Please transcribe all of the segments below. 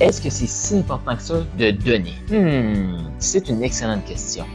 Est-ce que c'est si important que ça de donner? Hmm, c'est une excellente question.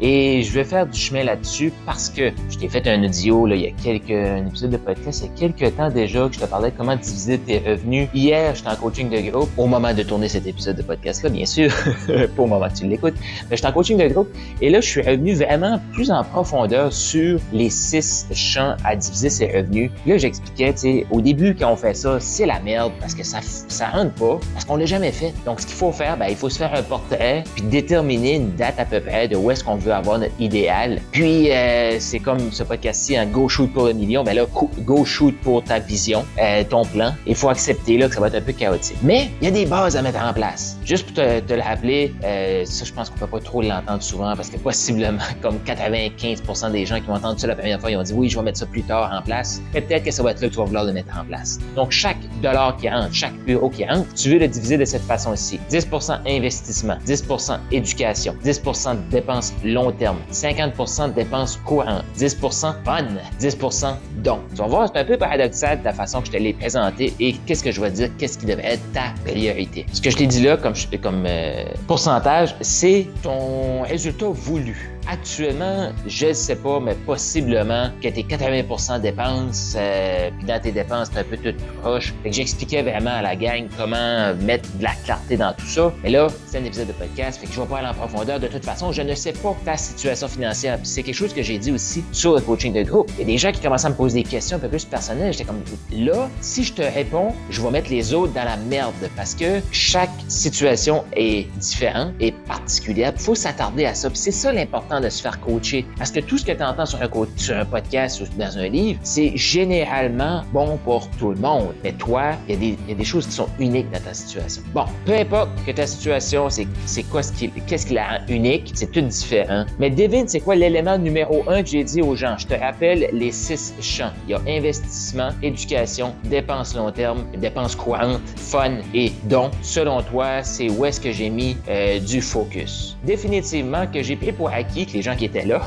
Et je vais faire du chemin là-dessus parce que je t'ai fait un audio là, il y a quelques un épisode de podcast, il y a quelques temps déjà que je te parlais de comment diviser tes revenus. Hier, j'étais en coaching de groupe au moment de tourner cet épisode de podcast-là, bien sûr, pas au moment que tu l'écoutes. Mais j'étais en coaching de groupe et là, je suis revenu vraiment plus en profondeur sur les six champs à diviser ses revenus. Là, j'expliquais, tu sais, au début, quand on fait ça, c'est la merde parce que ça, ça rentre pas, parce qu'on l'a jamais fait. Donc, ce qu'il faut faire, ben, il faut se faire un portrait puis déterminer une date à peu près de où est-ce qu'on avoir notre idéal. Puis, euh, c'est comme ce podcast-ci, un go shoot pour le million. Ben là, go shoot pour ta vision, euh, ton plan. Il faut accepter là que ça va être un peu chaotique. Mais il y a des bases à mettre en place. Juste pour te, te le rappeler, euh, ça, je pense qu'on peut pas trop l'entendre souvent parce que possiblement, comme 95% des gens qui vont entendre ça la première fois, ils ont dit oui, je vais mettre ça plus tard en place. Mais peut-être que ça va être là que tu vas vouloir le mettre en place. Donc, chaque dollar qui rentre, chaque euro qui rentre, tu veux le diviser de cette façon-ci. 10% investissement, 10% éducation, 10% dépenses long terme, 50 de dépenses courantes, 10% fun, 10% dons. Tu vas voir, c'est un peu paradoxal de la façon que je te l'ai présenté et qu'est-ce que je vais dire, qu'est-ce qui devrait être ta priorité. Ce que je t'ai dit là comme, comme euh, pourcentage, c'est ton résultat voulu. Actuellement, je ne sais pas, mais possiblement que tes 80% dépenses, euh, puis dans tes dépenses, t'es un peu tout proche. Fait que j'expliquais vraiment à la gang comment mettre de la clarté dans tout ça. Mais là, c'est un épisode de podcast, fait que je vais pas aller en profondeur. De toute façon, je ne sais pas ta situation financière. c'est quelque chose que j'ai dit aussi sur le coaching de groupe. Il y a des gens qui commencent à me poser des questions un peu plus personnelles. J'étais comme, là, si je te réponds, je vais mettre les autres dans la merde parce que chaque situation est différente et particulière. Il faut s'attarder à ça. c'est ça l'important de se faire coacher. Parce que tout ce que tu entends sur un, podcast ou dans un livre, c'est généralement bon pour tout le monde. Mais toi, il y, y, a des choses qui sont uniques dans ta situation. Bon, peu importe que ta situation, c'est quoi ce qui, qu'est-ce qui la rend unique, c'est tout différent. Mais devine, c'est quoi l'élément numéro un que j'ai dit aux gens? Je te rappelle les six champs. Il y a investissement, éducation, dépenses long terme, dépenses courantes, fun et dons. Selon toi, c'est où est-ce que j'ai mis euh, du focus? Définitivement que j'ai pris pour acquis les gens qui étaient là,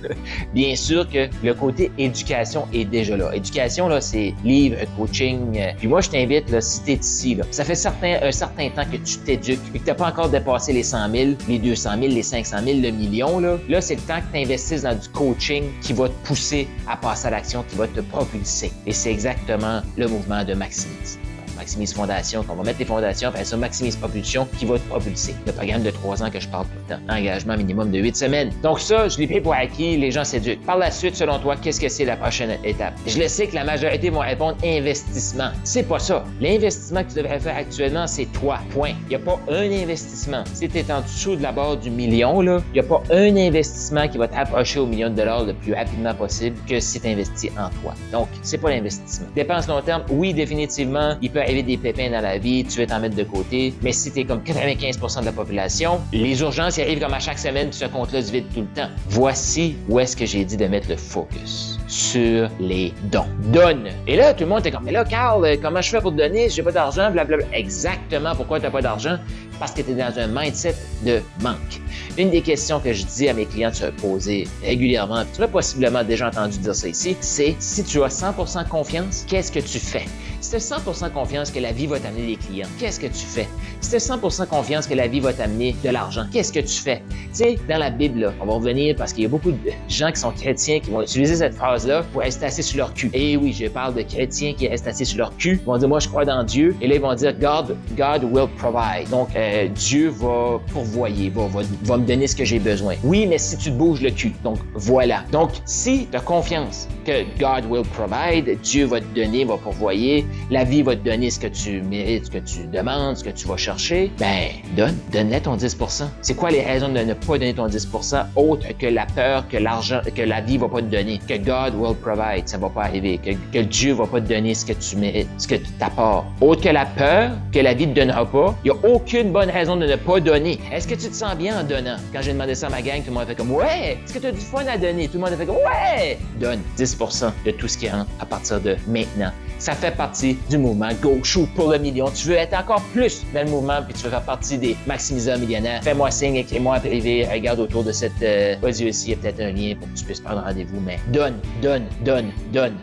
bien sûr que le côté éducation est déjà là. Éducation, là, c'est livre, coaching. Euh, puis moi, je t'invite, là, si t'es ici, là, ça fait certain, un certain temps que tu t'éduques et que t'as pas encore dépassé les 100 000, les 200 000, les 500 000, le million, là, là c'est le temps que tu investisses dans du coaching qui va te pousser à passer à l'action, qui va te propulser. Et c'est exactement le mouvement de Maximise. Maximise Fondation, qu'on va mettre les fondations, puis ça, Maximise Propulsion, qui va te propulser. Le programme de trois ans que je parle tout le temps. Engagement minimum de huit semaines. Donc ça, je l'ai pris pour acquis, les gens s'éduquent. Par la suite, selon toi, qu'est-ce que c'est la prochaine étape? Je le sais que la majorité vont répondre investissement. C'est pas ça. L'investissement que tu devrais faire actuellement, c'est toi. Point. Il n'y a pas un investissement. Si tu es en dessous de la barre du million, il n'y a pas un investissement qui va t'approcher au million de dollars le plus rapidement possible que si tu investis en toi. Donc, c'est pas l'investissement. Dépenses long terme, oui, définitivement, il peut arriver des pépins dans la vie, tu veux t'en mettre de côté. Mais si tu es comme 95% de la population, les urgences arrivent comme à chaque semaine, puis ce compte-là se vide tout le temps. Voici où est-ce que j'ai dit de mettre le focus sur les dons. Donne. Et là, tout le monde est comme, mais là, Carl, euh, comment je fais pour te donner? J'ai pas d'argent, blablabla. Exactement pourquoi tu n'as pas d'argent? Parce que tu es dans un mindset de manque. Une des questions que je dis à mes clients de se poser régulièrement, tu as possiblement déjà entendu dire ça ici, c'est si tu as 100% confiance, qu'est-ce que tu fais? Si tu as 100% confiance que la vie va t'amener des clients, qu'est-ce que tu fais? Si tu as 100% confiance que la vie va t'amener de l'argent, qu'est-ce que tu fais? Tu sais, dans la Bible, on va revenir parce qu'il y a beaucoup de gens qui sont chrétiens qui vont utiliser cette phrase-là pour rester assis sur leur cul. Et oui, je parle de chrétiens qui restent assis sur leur cul. Ils vont dire, moi, je crois dans Dieu. Et là, ils vont dire, God, God will provide. Donc, euh, Dieu va pourvoyer, va, me donner ce que j'ai besoin. Oui, mais si tu te bouges le cul. Donc, voilà. Donc, si tu confiance que God will provide, Dieu va te donner, va pourvoyer, la vie va te donner ce que tu mérites, ce que tu demandes, ce que tu vas chercher, ben, donne, donne-le ton 10% C'est quoi les raisons de ne pas donner ton 10% autre que la peur que l'argent, que la vie va pas te donner, que God will provide, ça va pas arriver, que, que Dieu va pas te donner ce que tu mérites, ce que tu t'apportes. Autre que la peur que la vie te donnera pas, il y a aucune bonne raison de ne pas donner. Est-ce que tu te sens bien en donnant? Quand j'ai demandé ça à ma gang, tout le monde a fait comme ouais. Est-ce que tu as du fun à donner? Tout le monde a fait comme ouais. Donne 10% de tout ce qui rentre à partir de maintenant. Ça fait partie du mouvement Go Shoot pour le million. Tu veux être encore plus dans le mouvement puis tu veux faire partie des maximiseurs millionnaires. Fais-moi signe, écris-moi en privé, regarde autour de cette euh, ici, il y a peut-être un lien pour que tu puisses prendre rendez-vous, mais donne, donne, donne, donne.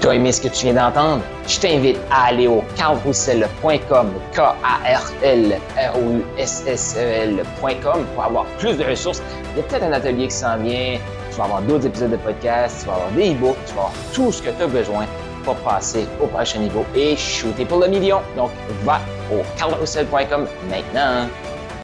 Tu as aimé ce que tu viens d'entendre? Je t'invite à aller au carlroussel.com, K-A-R-L-R-O-U-S-S-E-L.com pour avoir plus de ressources. Il y a peut-être un atelier qui s'en vient. Tu vas avoir d'autres épisodes de podcast, tu vas avoir des e-books, tu vas avoir tout ce que tu as besoin pour passer au prochain niveau et shooter pour le million. Donc, va au carlroussel.com maintenant.